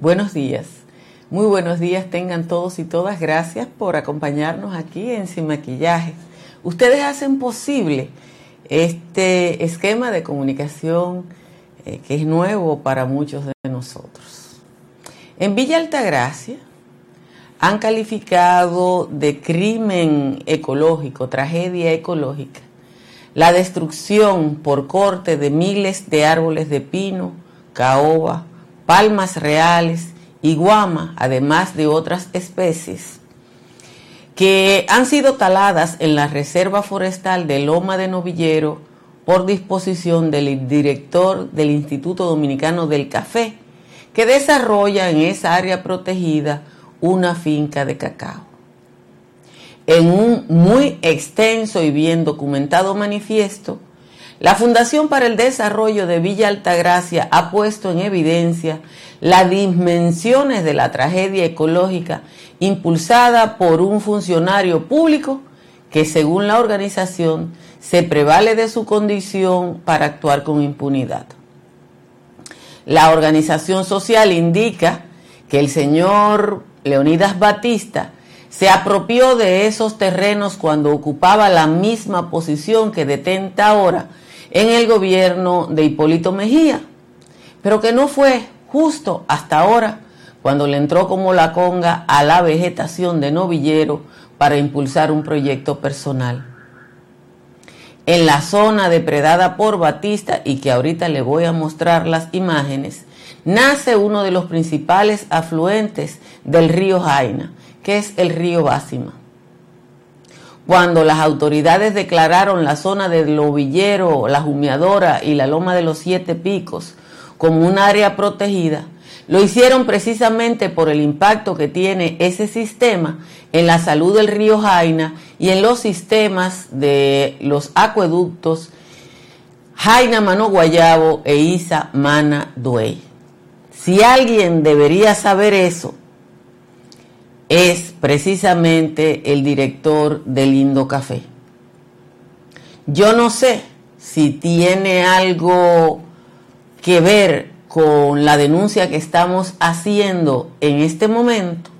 Buenos días. Muy buenos días tengan todos y todas. Gracias por acompañarnos aquí en Sin Maquillaje. Ustedes hacen posible este esquema de comunicación eh, que es nuevo para muchos de nosotros. En Villa Altagracia han calificado de crimen ecológico, tragedia ecológica, la destrucción por corte de miles de árboles de pino, caoba, palmas reales y guama, además de otras especies, que han sido taladas en la Reserva Forestal de Loma de Novillero por disposición del director del Instituto Dominicano del Café, que desarrolla en esa área protegida una finca de cacao. En un muy extenso y bien documentado manifiesto, la Fundación para el Desarrollo de Villa Altagracia ha puesto en evidencia las dimensiones de la tragedia ecológica impulsada por un funcionario público que según la organización se prevale de su condición para actuar con impunidad. La organización social indica que el señor Leonidas Batista se apropió de esos terrenos cuando ocupaba la misma posición que detenta ahora en el gobierno de Hipólito Mejía, pero que no fue justo hasta ahora cuando le entró como la conga a la vegetación de novillero para impulsar un proyecto personal. En la zona depredada por Batista y que ahorita le voy a mostrar las imágenes, nace uno de los principales afluentes del río Jaina, que es el río Básima cuando las autoridades declararon la zona del Lobillero, la Jumeadora y la Loma de los Siete Picos como un área protegida, lo hicieron precisamente por el impacto que tiene ese sistema en la salud del río Jaina y en los sistemas de los acueductos Jaina Mano Guayabo e Isa Mana Duey. Si alguien debería saber eso, es precisamente el director del Lindo Café. Yo no sé si tiene algo que ver con la denuncia que estamos haciendo en este momento,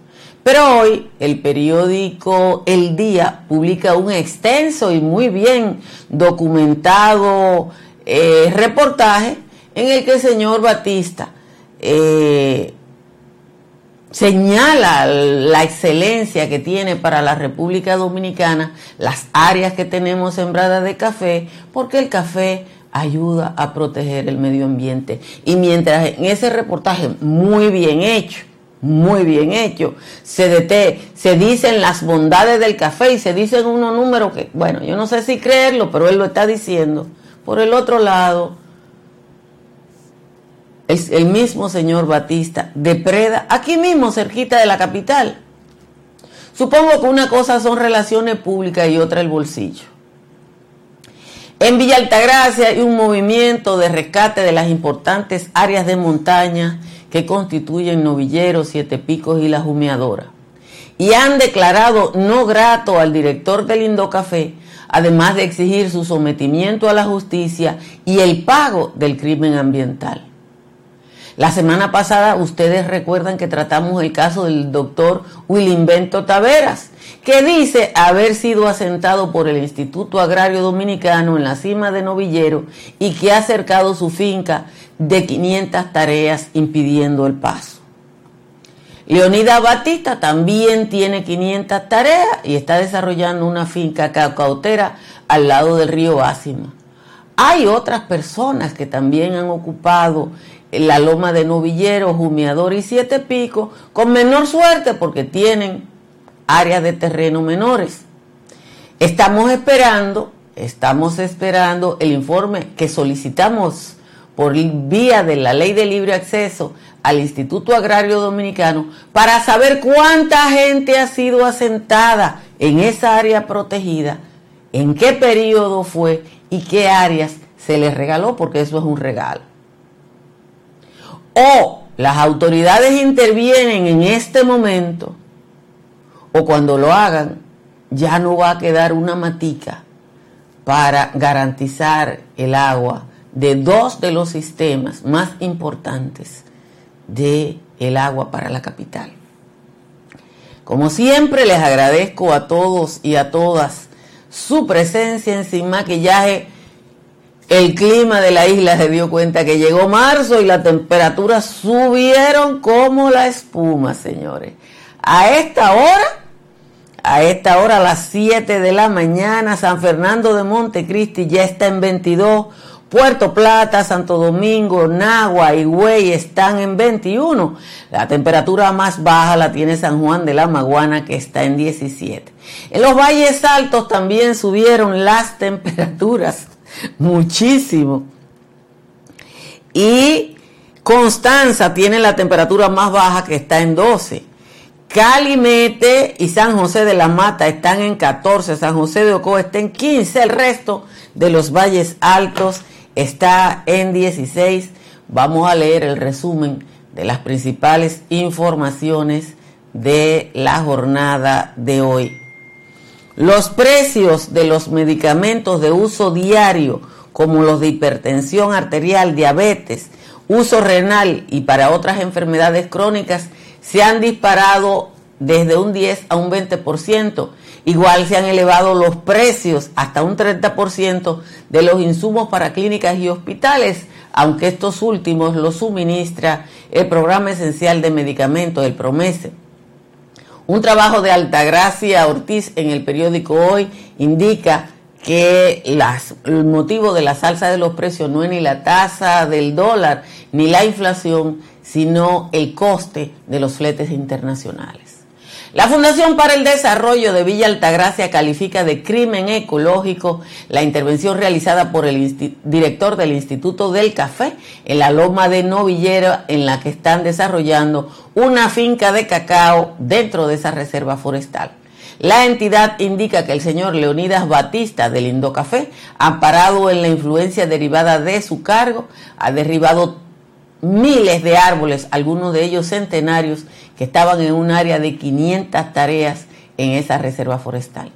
pero hoy el periódico El Día publica un extenso y muy bien documentado eh, reportaje en el que el señor Batista eh, señala la excelencia que tiene para la República Dominicana las áreas que tenemos sembradas de café, porque el café ayuda a proteger el medio ambiente. Y mientras en ese reportaje muy bien hecho, muy bien hecho, se, se dicen las bondades del café y se dicen unos números que, bueno, yo no sé si creerlo, pero él lo está diciendo. Por el otro lado, es el mismo señor Batista depreda aquí mismo, cerquita de la capital. Supongo que una cosa son relaciones públicas y otra el bolsillo. En Villa Altagracia hay un movimiento de rescate de las importantes áreas de montaña que constituyen Novillero, Siete Picos y La Jumeadora. Y han declarado no grato al director del Indocafé, además de exigir su sometimiento a la justicia y el pago del crimen ambiental. La semana pasada ustedes recuerdan que tratamos el caso del doctor Willimbento Taveras, que dice haber sido asentado por el Instituto Agrario Dominicano en la cima de Novillero y que ha cercado su finca de 500 tareas impidiendo el paso. Leonida Batista también tiene 500 tareas y está desarrollando una finca cacautera al lado del río Ásima. Hay otras personas que también han ocupado la loma de Novillero, Jumeador y Siete Picos, con menor suerte porque tienen áreas de terreno menores. Estamos esperando, estamos esperando el informe que solicitamos por vía de la ley de libre acceso al Instituto Agrario Dominicano para saber cuánta gente ha sido asentada en esa área protegida, en qué periodo fue y qué áreas se les regaló, porque eso es un regalo o las autoridades intervienen en este momento, o cuando lo hagan, ya no va a quedar una matica para garantizar el agua de dos de los sistemas más importantes de el agua para la capital. Como siempre, les agradezco a todos y a todas su presencia en Sin Maquillaje. El clima de la isla se dio cuenta que llegó marzo y las temperaturas subieron como la espuma, señores. A esta hora, a esta hora, a las 7 de la mañana, San Fernando de Montecristi ya está en 22 Puerto Plata, Santo Domingo, Nagua y Güey están en 21. La temperatura más baja la tiene San Juan de la Maguana que está en 17. En los valles altos también subieron las temperaturas muchísimo. Y Constanza tiene la temperatura más baja que está en 12. Calimete y San José de la Mata están en 14, San José de Ocoa está en 15, el resto de los valles altos está en 16. Vamos a leer el resumen de las principales informaciones de la jornada de hoy. Los precios de los medicamentos de uso diario, como los de hipertensión arterial, diabetes, uso renal y para otras enfermedades crónicas, se han disparado desde un 10 a un 20% Igual se han elevado los precios hasta un 30% de los insumos para clínicas y hospitales, aunque estos últimos los suministra el Programa Esencial de Medicamentos, el PROMESE. Un trabajo de Altagracia Ortiz en el periódico Hoy indica que el motivo de la salsa de los precios no es ni la tasa del dólar ni la inflación, sino el coste de los fletes internacionales. La Fundación para el Desarrollo de Villa Altagracia califica de crimen ecológico la intervención realizada por el director del Instituto del Café en la Loma de Novillera, en la que están desarrollando una finca de cacao dentro de esa reserva forestal. La entidad indica que el señor Leonidas Batista del Indocafé, amparado en la influencia derivada de su cargo, ha derribado miles de árboles, algunos de ellos centenarios, que estaban en un área de 500 tareas en esa reserva forestal.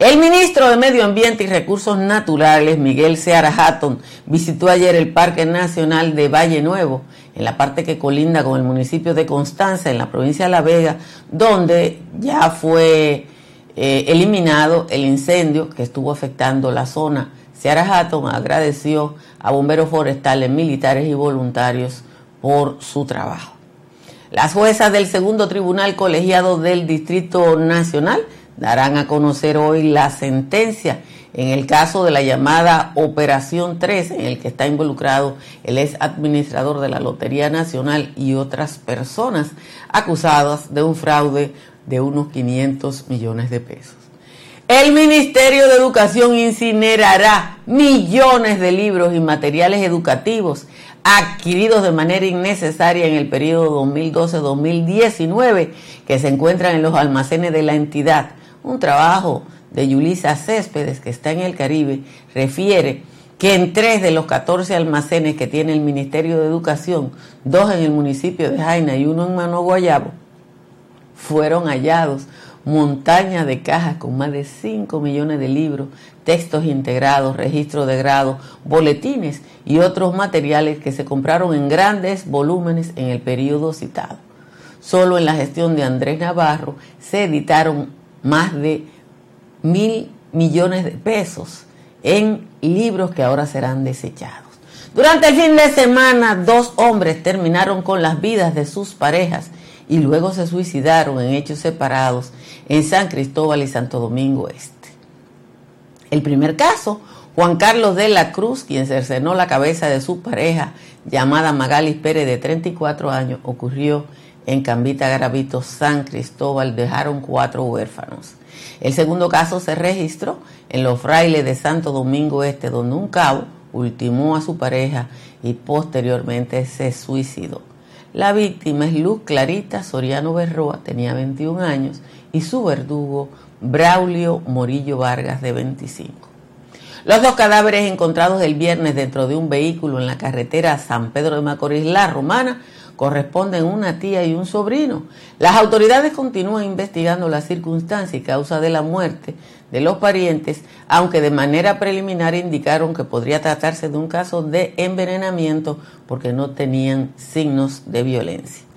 El ministro de Medio Ambiente y Recursos Naturales, Miguel Seara Hatton, visitó ayer el Parque Nacional de Valle Nuevo, en la parte que colinda con el municipio de Constanza, en la provincia de La Vega, donde ya fue eh, eliminado el incendio que estuvo afectando la zona. Seara Hatton agradeció a bomberos forestales, militares y voluntarios por su trabajo. Las juezas del segundo tribunal colegiado del Distrito Nacional darán a conocer hoy la sentencia en el caso de la llamada Operación 3, en el que está involucrado el ex administrador de la Lotería Nacional y otras personas acusadas de un fraude de unos 500 millones de pesos. El Ministerio de Educación incinerará millones de libros y materiales educativos adquiridos de manera innecesaria en el periodo 2012-2019 que se encuentran en los almacenes de la entidad. Un trabajo de Yulisa Céspedes, que está en el Caribe, refiere que en tres de los 14 almacenes que tiene el Ministerio de Educación, dos en el municipio de Jaina y uno en Mano Guayabo, fueron hallados montañas de cajas con más de 5 millones de libros, textos integrados, registros de grado, boletines y otros materiales que se compraron en grandes volúmenes en el periodo citado. Solo en la gestión de Andrés Navarro se editaron más de mil millones de pesos en libros que ahora serán desechados. Durante el fin de semana, dos hombres terminaron con las vidas de sus parejas y luego se suicidaron en hechos separados en San Cristóbal y Santo Domingo Este. El primer caso, Juan Carlos de la Cruz, quien cercenó la cabeza de su pareja llamada Magalis Pérez de 34 años, ocurrió en Cambita Gravito, San Cristóbal, dejaron cuatro huérfanos. El segundo caso se registró en los frailes de Santo Domingo Este, donde un cabo ultimó a su pareja y posteriormente se suicidó. La víctima es Luz Clarita Soriano Berroa, tenía 21 años, y su verdugo Braulio Morillo Vargas, de 25. Los dos cadáveres encontrados el viernes dentro de un vehículo en la carretera San Pedro de Macorís, La Romana, corresponden una tía y un sobrino. Las autoridades continúan investigando la circunstancia y causa de la muerte de los parientes, aunque de manera preliminar indicaron que podría tratarse de un caso de envenenamiento porque no tenían signos de violencia.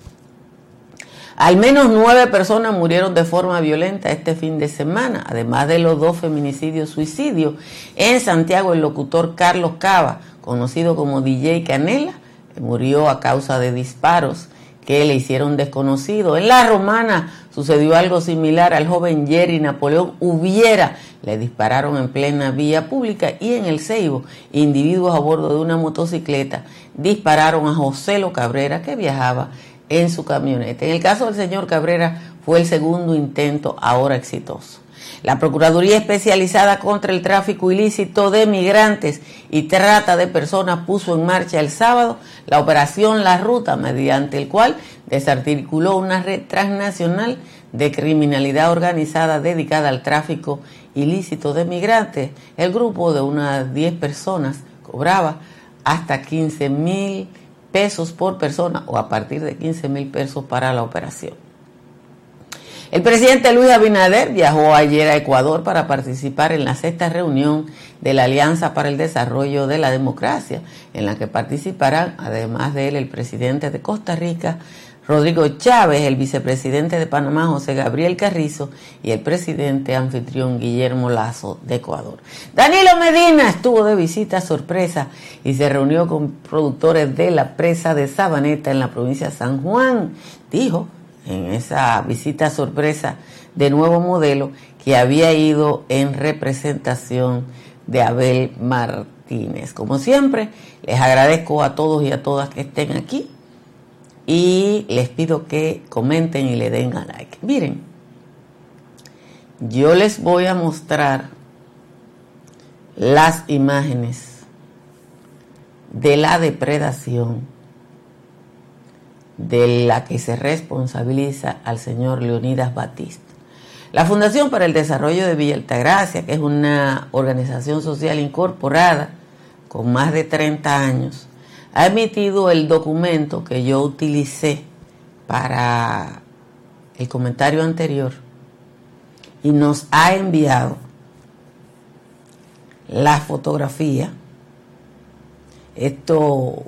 Al menos nueve personas murieron de forma violenta este fin de semana, además de los dos feminicidios suicidios. En Santiago, el locutor Carlos Cava, conocido como DJ Canela, murió a causa de disparos que le hicieron desconocido. En la romana sucedió algo similar al joven Jerry Napoleón Hubiera. Le dispararon en plena vía pública y en el Ceibo, individuos a bordo de una motocicleta dispararon a José Lo Cabrera que viajaba en su camioneta. En el caso del señor Cabrera fue el segundo intento ahora exitoso. La Procuraduría Especializada contra el Tráfico Ilícito de Migrantes y Trata de Personas puso en marcha el sábado la operación La Ruta, mediante el cual desarticuló una red transnacional de criminalidad organizada dedicada al tráfico ilícito de migrantes. El grupo de unas 10 personas cobraba hasta 15 mil pesos por persona o a partir de 15 mil pesos para la operación. El presidente Luis Abinader viajó ayer a Ecuador para participar en la sexta reunión de la Alianza para el Desarrollo de la Democracia, en la que participarán, además de él, el presidente de Costa Rica, Rodrigo Chávez, el vicepresidente de Panamá, José Gabriel Carrizo, y el presidente anfitrión Guillermo Lazo de Ecuador. Danilo Medina estuvo de visita sorpresa y se reunió con productores de la presa de Sabaneta en la provincia de San Juan. Dijo en esa visita sorpresa de nuevo modelo que había ido en representación de Abel Martínez. Como siempre, les agradezco a todos y a todas que estén aquí y les pido que comenten y le den a like. Miren, yo les voy a mostrar las imágenes de la depredación de la que se responsabiliza al señor Leonidas Batista. La Fundación para el Desarrollo de Villa Altagracia, que es una organización social incorporada con más de 30 años, ha emitido el documento que yo utilicé para el comentario anterior y nos ha enviado la fotografía. Esto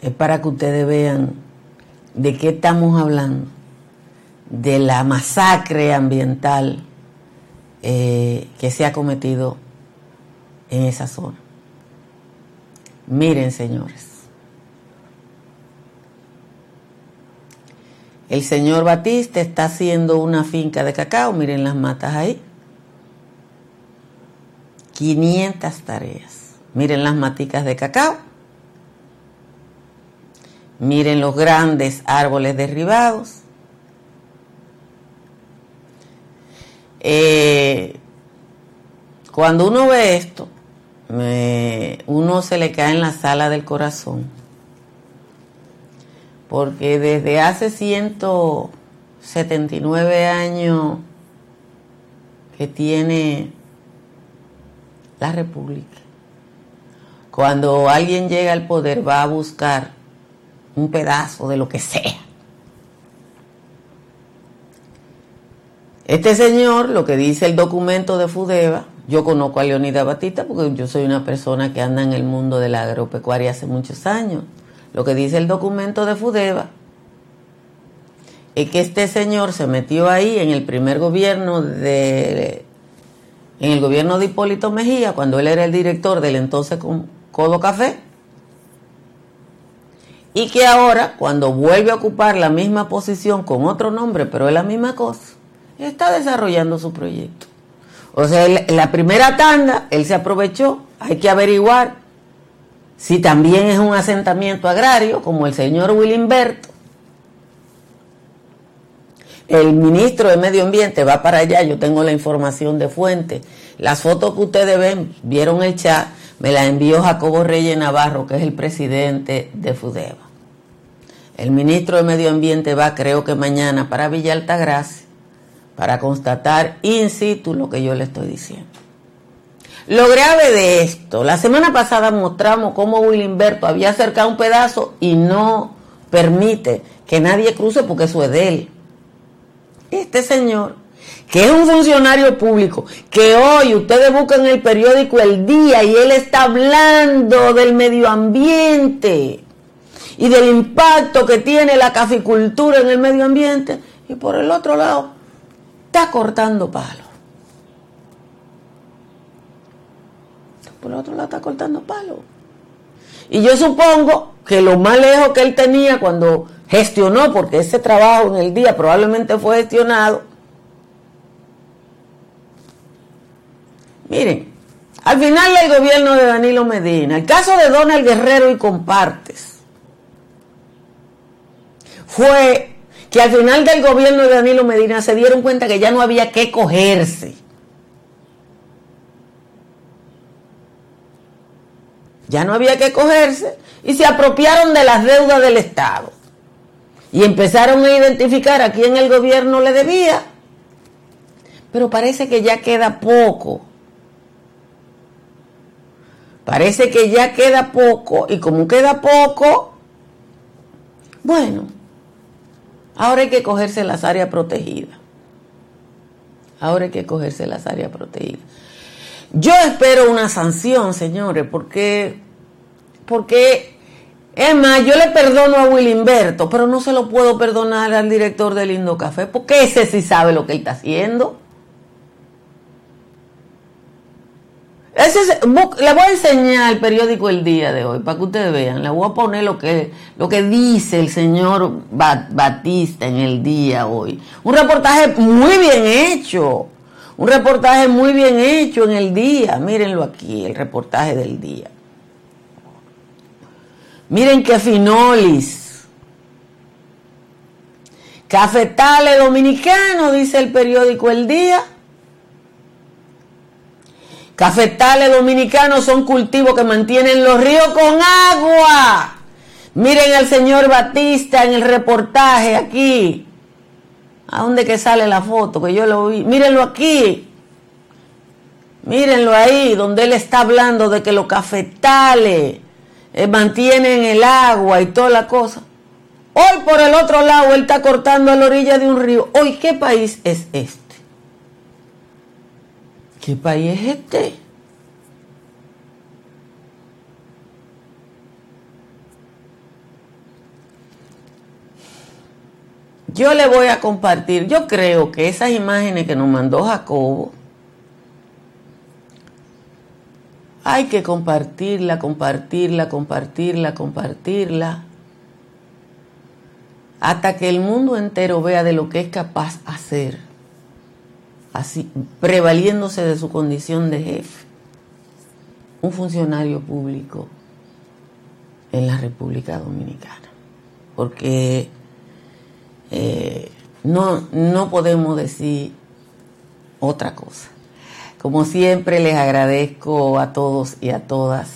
es para que ustedes vean de qué estamos hablando, de la masacre ambiental eh, que se ha cometido en esa zona. Miren, señores. El señor Batista está haciendo una finca de cacao, miren las matas ahí. 500 tareas. Miren las maticas de cacao. Miren los grandes árboles derribados. Eh, cuando uno ve esto, uno se le cae en la sala del corazón. Porque desde hace 179 años que tiene la República, cuando alguien llega al poder va a buscar un pedazo de lo que sea. Este señor, lo que dice el documento de Fudeva, yo conozco a Leonida Batista porque yo soy una persona que anda en el mundo de la agropecuaria hace muchos años. Lo que dice el documento de Fudeva es que este señor se metió ahí en el primer gobierno de en el gobierno de Hipólito Mejía, cuando él era el director del entonces Codo Café, y que ahora, cuando vuelve a ocupar la misma posición con otro nombre, pero es la misma cosa, está desarrollando su proyecto. O sea, la primera tanda, él se aprovechó, hay que averiguar si también es un asentamiento agrario, como el señor Willimberto. El ministro de Medio Ambiente va para allá, yo tengo la información de fuente. Las fotos que ustedes ven, vieron el chat, me la envió Jacobo Reyes Navarro, que es el presidente de FUDEVA. El ministro de Medio Ambiente va, creo que mañana, para Villa Altagracia para constatar in situ lo que yo le estoy diciendo. Lo grave de esto, la semana pasada mostramos cómo Willimberto había acercado un pedazo y no permite que nadie cruce porque eso es de él. Este señor, que es un funcionario público, que hoy ustedes buscan el periódico El Día y él está hablando del medio ambiente y del impacto que tiene la caficultura en el medio ambiente, y por el otro lado está cortando palos. El otro lado está cortando palos. Y yo supongo que lo más lejos que él tenía cuando gestionó, porque ese trabajo en el día probablemente fue gestionado. Miren, al final del gobierno de Danilo Medina, el caso de Donald Guerrero y Compartes, fue que al final del gobierno de Danilo Medina se dieron cuenta que ya no había que cogerse. Ya no había que cogerse y se apropiaron de las deudas del Estado. Y empezaron a identificar a quién el gobierno le debía. Pero parece que ya queda poco. Parece que ya queda poco. Y como queda poco, bueno, ahora hay que cogerse las áreas protegidas. Ahora hay que cogerse las áreas protegidas. Yo espero una sanción, señores, porque, porque es más, yo le perdono a Willimberto, pero no se lo puedo perdonar al director del Lindo Café, porque ese sí sabe lo que él está haciendo. Ese le voy a enseñar el periódico El Día de hoy para que ustedes vean. Le voy a poner lo que, lo que dice el señor Batista en el día hoy. Un reportaje muy bien hecho. Un reportaje muy bien hecho en el día. Mírenlo aquí, el reportaje del día. Miren qué finolis. Cafetales dominicanos, dice el periódico El Día. Cafetales dominicanos son cultivos que mantienen los ríos con agua. Miren al señor Batista en el reportaje aquí. ¿A dónde que sale la foto? Que yo lo vi. Mírenlo aquí. Mírenlo ahí, donde él está hablando de que los cafetales eh, mantienen el agua y toda la cosa. Hoy por el otro lado él está cortando a la orilla de un río. Hoy, ¿qué país es este? ¿Qué país es este? Yo le voy a compartir, yo creo que esas imágenes que nos mandó Jacobo, Hay que compartirla, compartirla, compartirla, compartirla, hasta que el mundo entero vea de lo que es capaz hacer, así, prevaliéndose de su condición de jefe, un funcionario público en la República Dominicana. Porque eh, no, no podemos decir otra cosa. Como siempre les agradezco a todos y a todas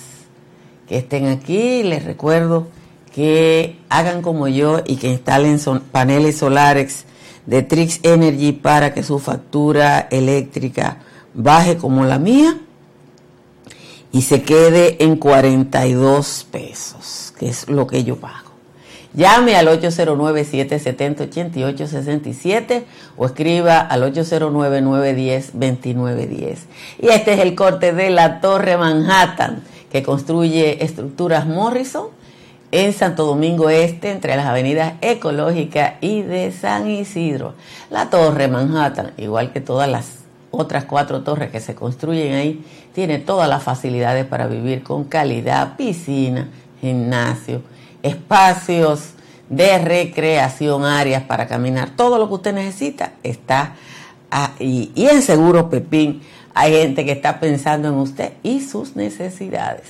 que estén aquí. Les recuerdo que hagan como yo y que instalen paneles solares de Trix Energy para que su factura eléctrica baje como la mía y se quede en 42 pesos, que es lo que yo pago. Llame al 809-770-8867 o escriba al 809-910-2910. Y este es el corte de la Torre Manhattan, que construye estructuras Morrison en Santo Domingo Este, entre las avenidas Ecológica y de San Isidro. La Torre Manhattan, igual que todas las otras cuatro torres que se construyen ahí, tiene todas las facilidades para vivir con calidad, piscina, gimnasio, espacios de recreación, áreas para caminar, todo lo que usted necesita está ahí. Y en Seguro Pepín hay gente que está pensando en usted y sus necesidades.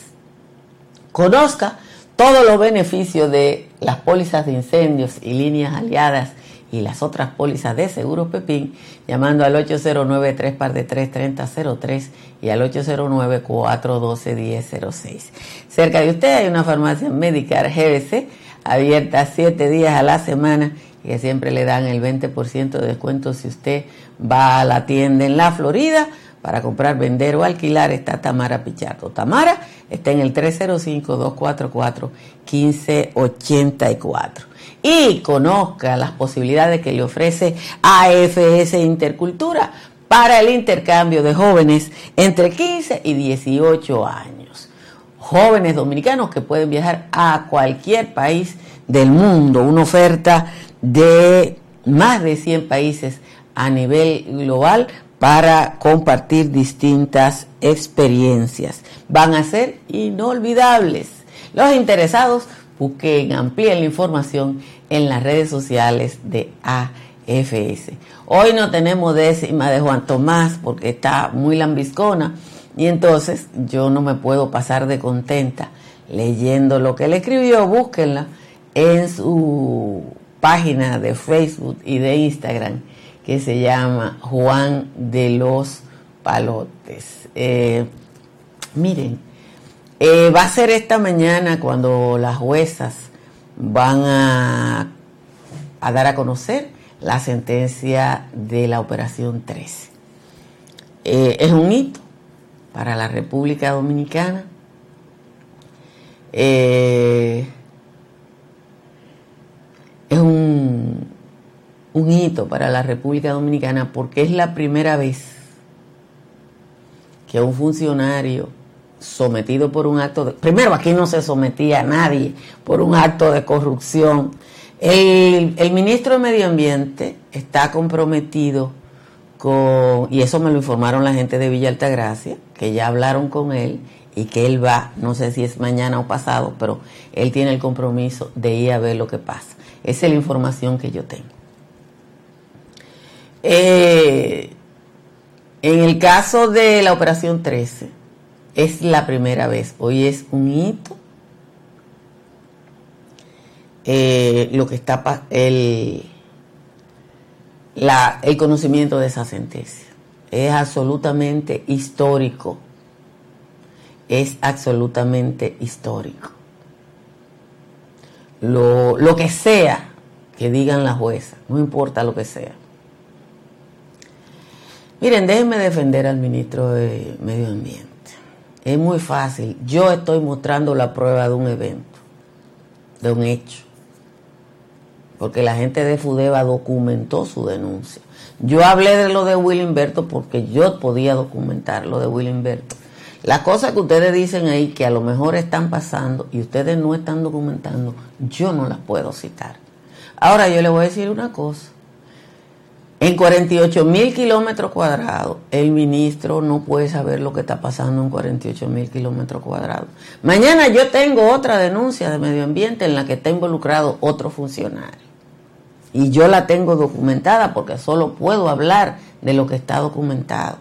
Conozca todos los beneficios de las pólizas de incendios y líneas aliadas y las otras pólizas de Seguro Pepín llamando al 809 3 de 3003 y al 809 412 1006. Cerca de usted hay una farmacia médica GBC abierta siete días a la semana y que siempre le dan el 20% de descuento si usted va a la tienda en la Florida para comprar, vender o alquilar está Tamara Pichardo. Tamara está en el 305-244-1584. Y conozca las posibilidades que le ofrece AFS Intercultura para el intercambio de jóvenes entre 15 y 18 años. Jóvenes dominicanos que pueden viajar a cualquier país del mundo, una oferta de más de 100 países a nivel global para compartir distintas experiencias. Van a ser inolvidables. Los interesados busquen, amplíen la información en las redes sociales de AFS. Hoy no tenemos décima de Juan Tomás porque está muy lambiscona y entonces yo no me puedo pasar de contenta leyendo lo que él escribió. Búsquenla en su página de Facebook y de Instagram que se llama Juan de los Palotes. Eh, miren, eh, va a ser esta mañana cuando las juezas van a, dar a conocer la sentencia de la Operación 13. Eh, es un hito para la República Dominicana. es un, un hito para la República Dominicana porque es la primera vez que un funcionario sometido por un acto de... Primero, aquí no se sometía a nadie por un acto de corrupción. El, ministro de Medio Ambiente está comprometido con, y eso me lo informaron la gente de Villa Altagracia, que ya hablaron con él y que él va, no sé si es mañana o pasado, pero él tiene el compromiso de ir a ver lo que pasa. Esa es la información que yo tengo. Eh, en el caso de la operación 13, es la primera vez, hoy es un hito. Eh, lo que está el, el conocimiento de esa sentencia. Es absolutamente histórico. Es absolutamente histórico. Lo, lo que sea que digan las juezas no importa lo que sea. Miren, déjenme defender al ministro de Medio Ambiente. Es muy fácil. Yo estoy mostrando la prueba de un evento, de un hecho. Porque la gente de Fudeva documentó su denuncia. Yo hablé de lo de Willimberto porque yo podía documentar lo de Willimberto. Las cosas que ustedes dicen ahí que a lo mejor están pasando y ustedes no están documentando, yo no las puedo citar. Ahora yo le voy a decir una cosa. En 48 mil kilómetros cuadrados, el ministro no puede saber lo que está pasando en 48 mil kilómetros cuadrados. Mañana yo tengo otra denuncia de medio ambiente en la que está involucrado otro funcionario. Y yo la tengo documentada porque solo puedo hablar de lo que está documentado.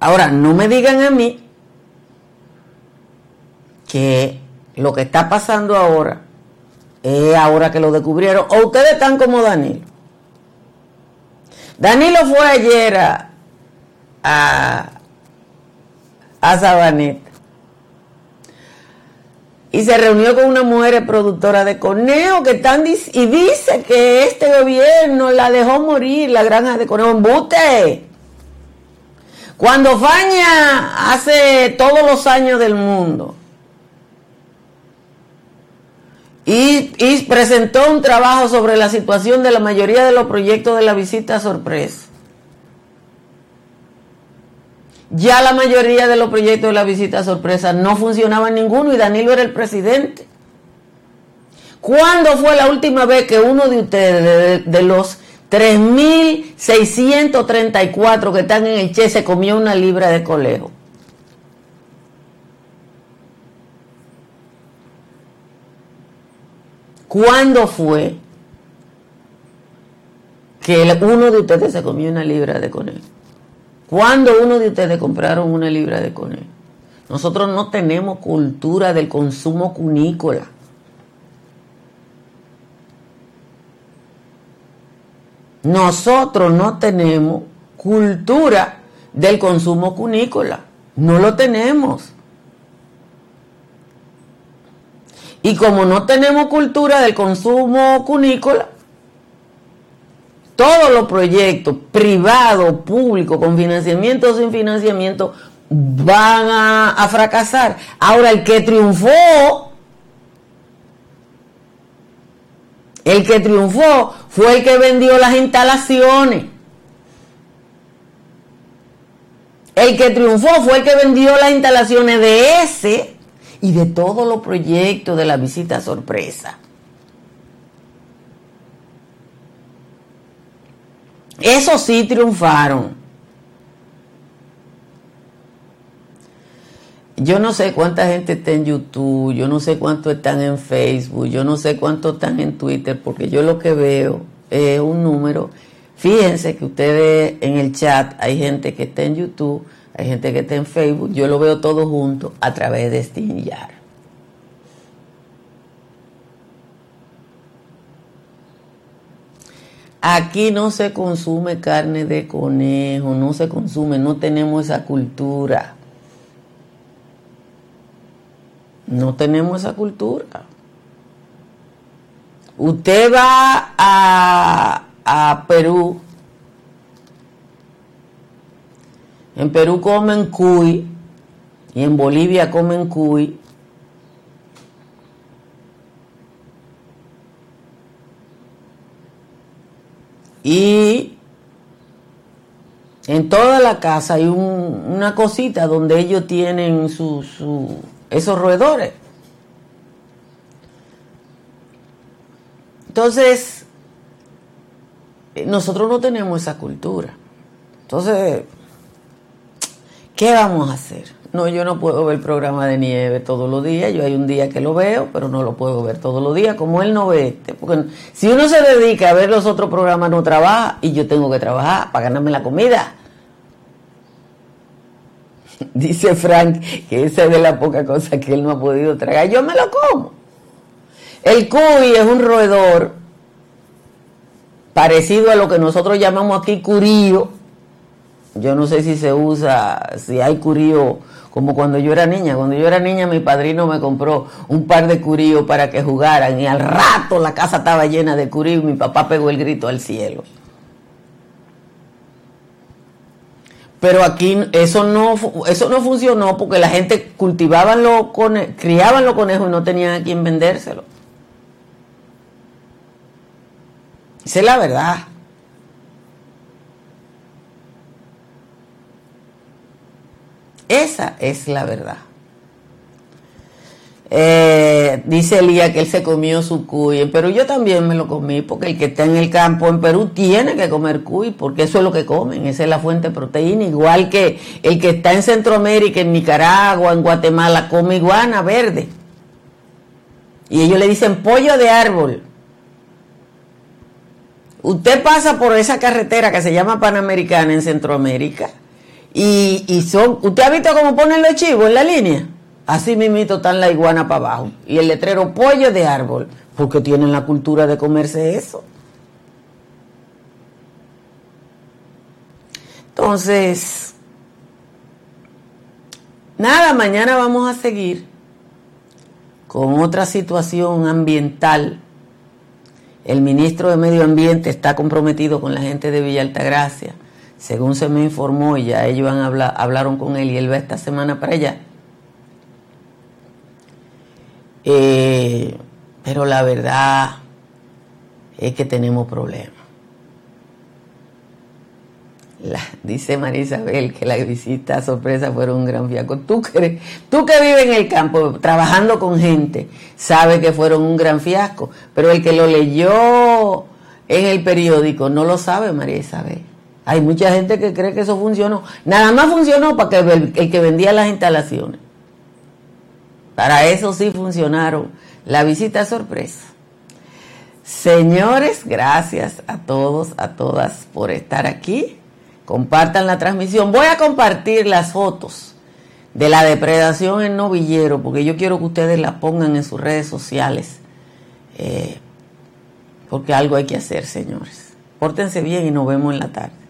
Ahora, no me digan a mí que lo que está pasando ahora es ahora que lo descubrieron. O ustedes están como Danilo. Danilo fue ayer a, a, Sabaneta y se reunió con una mujer productora de conejos que están y dice que este gobierno la dejó morir la granja de conejos. ¡Embute! Cuando Faña hace todos los años del mundo y, presentó un trabajo sobre la situación de la mayoría de los proyectos de la visita sorpresa. Ya la mayoría de los proyectos de la visita sorpresa no funcionaban ninguno y Danilo era el presidente. ¿Cuándo fue la última vez que uno de ustedes, de, los 3.634 que están en el Che, se comió una libra de colejo? ¿Cuándo fue que uno de ustedes se comió una libra de conejo? ¿Cuándo uno de ustedes compraron una libra de conejo? Nosotros no tenemos cultura del consumo cunícola. Nosotros no tenemos cultura del consumo cunícola. No lo tenemos. Y como no tenemos cultura del consumo cunícola, todos los proyectos privados, públicos, con financiamiento o sin financiamiento, van a, fracasar. Ahora, el que triunfó El que triunfó fue el que vendió las instalaciones. El que triunfó fue el que vendió las instalaciones de ese y de todos los proyectos de la visita sorpresa. Eso sí triunfaron. Yo no sé cuánta gente está en YouTube, yo no sé cuántos están en Facebook, yo no sé cuántos están en Twitter, porque yo lo que veo es un número. Fíjense que ustedes en el chat hay gente que está en YouTube, hay gente que está en Facebook, yo lo veo todo junto a través de StreamYard. Aquí no se consume carne de conejo, no se consume, no tenemos esa cultura. No tenemos esa cultura. Usted va a, a Perú. En Perú comen cuy y en Bolivia comen cuy. Y en toda la casa hay una cosita donde ellos tienen su esos roedores. Entonces, eh, nosotros no tenemos esa cultura. Entonces, ¿qué vamos a hacer? No, yo no puedo ver programa de nieve todos los días. Yo hay un día que lo veo, pero no lo puedo ver todos los días, como él no ve este. Porque si uno se dedica a ver los otros programas, no trabaja, y yo tengo que trabajar para ganarme la comida. Dice Frank que esa es de la poca cosa que él no ha podido tragar. Yo me lo como. El cuy es un roedor parecido a lo que nosotros llamamos aquí curío. Yo no sé si se usa, si hay curío como cuando yo era niña. Cuando yo era niña mi padrino me compró un par de curíos para que jugaran y al rato la casa estaba llena de curío y mi papá pegó el grito al cielo. Pero aquí eso no, eso no funcionó porque la gente cultivaban los conejos, criaban los conejos y no tenían a quien vendérselo. Esa es la verdad. Esa es la verdad. Eh, dice Elías que él se comió su cuy, pero yo también me lo comí, porque el que está en el campo en Perú tiene que comer cuy, porque eso es lo que comen, esa es la fuente de proteína, igual que el que está en Centroamérica, en Nicaragua, en Guatemala, come iguana verde. Y ellos le dicen pollo de árbol. Usted pasa por esa carretera que se llama Panamericana en Centroamérica y, son, ¿usted ha visto cómo ponen los chivos en la línea? Así mismito están la iguana para abajo. Y el letrero pollo de árbol, porque tienen la cultura de comerse eso. Entonces, nada, mañana vamos a seguir con otra situación ambiental. El ministro de Medio Ambiente está comprometido con la gente de Villa Altagracia. Según se me informó, ya ellos hablaron con él y él va esta semana para allá eh, pero la verdad es que tenemos problemas. dice María Isabel que la visita sorpresa fueron un gran fiasco. Tú que, tú que vives en el campo trabajando con gente, sabes que fueron un gran fiasco, pero el que lo leyó en el periódico no lo sabe, María Isabel. Hay mucha gente que cree que eso funcionó. Nada más funcionó para que el que vendía las instalaciones. Para eso sí funcionaron la visita sorpresa. Señores, gracias a todos, a todas por estar aquí. Compartan la transmisión. Voy a compartir las fotos de la depredación en novillero, porque yo quiero que ustedes las pongan en sus redes sociales, eh, porque algo hay que hacer, señores. Pórtense bien y nos vemos en la tarde.